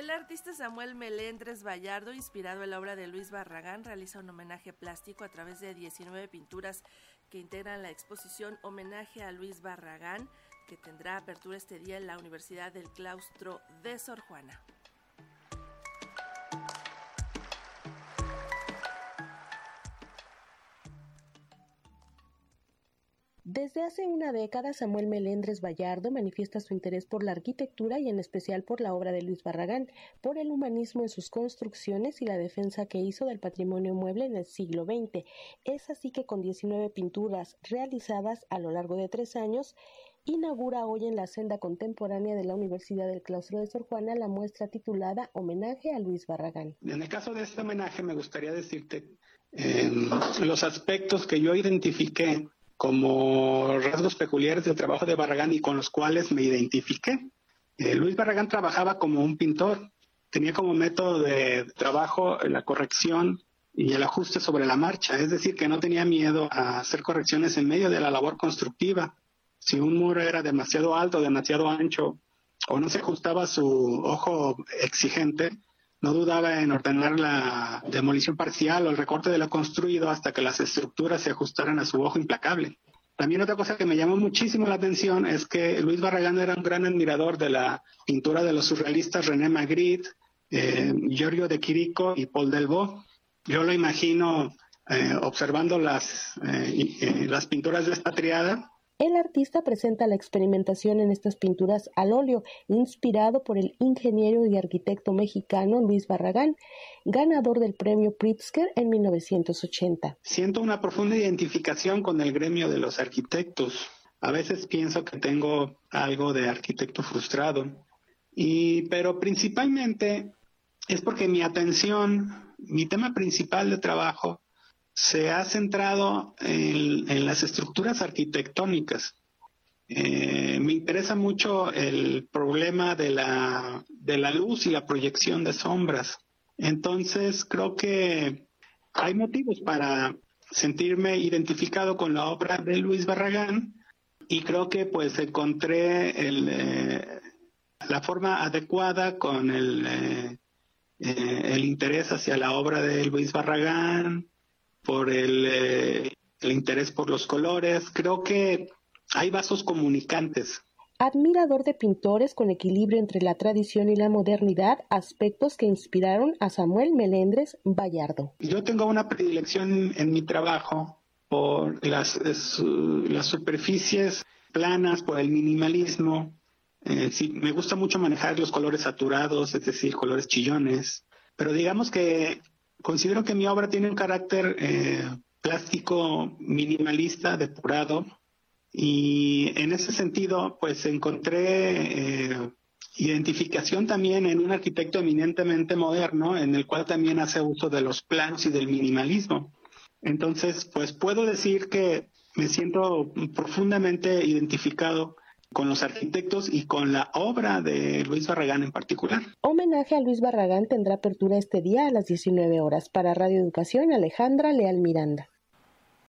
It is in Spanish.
El artista Samuel Melendres Vallardo, inspirado en la obra de Luis Barragán, realiza un homenaje plástico a través de 19 pinturas que integran la exposición Homenaje a Luis Barragán, que tendrá apertura este día en la Universidad del Claustro de Sor Juana. Desde hace una década, Samuel Melendres Vallardo manifiesta su interés por la arquitectura y en especial por la obra de Luis Barragán, por el humanismo en sus construcciones y la defensa que hizo del patrimonio mueble en el siglo XX. Es así que con 19 pinturas realizadas a lo largo de tres años, inaugura hoy en la senda contemporánea de la Universidad del Claustro de Sor Juana la muestra titulada Homenaje a Luis Barragán. En el caso de este homenaje me gustaría decirte eh, los aspectos que yo identifiqué como rasgos peculiares del trabajo de Barragán y con los cuales me identifiqué. Eh, Luis Barragán trabajaba como un pintor, tenía como método de trabajo la corrección y el ajuste sobre la marcha, es decir, que no tenía miedo a hacer correcciones en medio de la labor constructiva. Si un muro era demasiado alto, demasiado ancho, o no se ajustaba su ojo exigente, no dudaba en ordenar la demolición parcial o el recorte de lo construido hasta que las estructuras se ajustaran a su ojo implacable. También otra cosa que me llamó muchísimo la atención es que Luis Barragán era un gran admirador de la pintura de los surrealistas René Magritte, eh, Giorgio de Quirico y Paul Delvaux. Yo lo imagino eh, observando las, eh, las pinturas de esta triada el artista presenta la experimentación en estas pinturas al óleo, inspirado por el ingeniero y arquitecto mexicano Luis Barragán, ganador del premio Pritzker en 1980. Siento una profunda identificación con el gremio de los arquitectos. A veces pienso que tengo algo de arquitecto frustrado, y, pero principalmente es porque mi atención, mi tema principal de trabajo se ha centrado en, las estructuras arquitectónicas. Eh, me interesa mucho el problema de la, de la luz y la proyección de sombras. Entonces, creo que hay motivos para sentirme identificado con la obra de Luis Barragán y creo que pues encontré el, eh, la forma adecuada con el, eh, el interés hacia la obra de Luis Barragán, por eh, el, interés por los colores. Creo que hay vasos comunicantes. Admirador de pintores con equilibrio entre la tradición y la modernidad, aspectos que inspiraron a Samuel Melendres Vallardo. Yo tengo una predilección en mi trabajo por las, las superficies planas, por el minimalismo. Eh, sí, me gusta mucho manejar los colores saturados, es decir, colores chillones. Pero digamos que considero que mi obra tiene un carácter eh, plástico minimalista, depurado, y en ese sentido, pues encontré eh, identificación también en un arquitecto eminentemente moderno, en el cual también hace uso de los planos y del minimalismo. Entonces, pues puedo decir que me siento profundamente identificado con los arquitectos y con la obra de Luis Barragán en particular. Homenaje a Luis Barragán tendrá apertura este día a las 19 horas. Para Radio Educación, Alejandra Leal Miranda.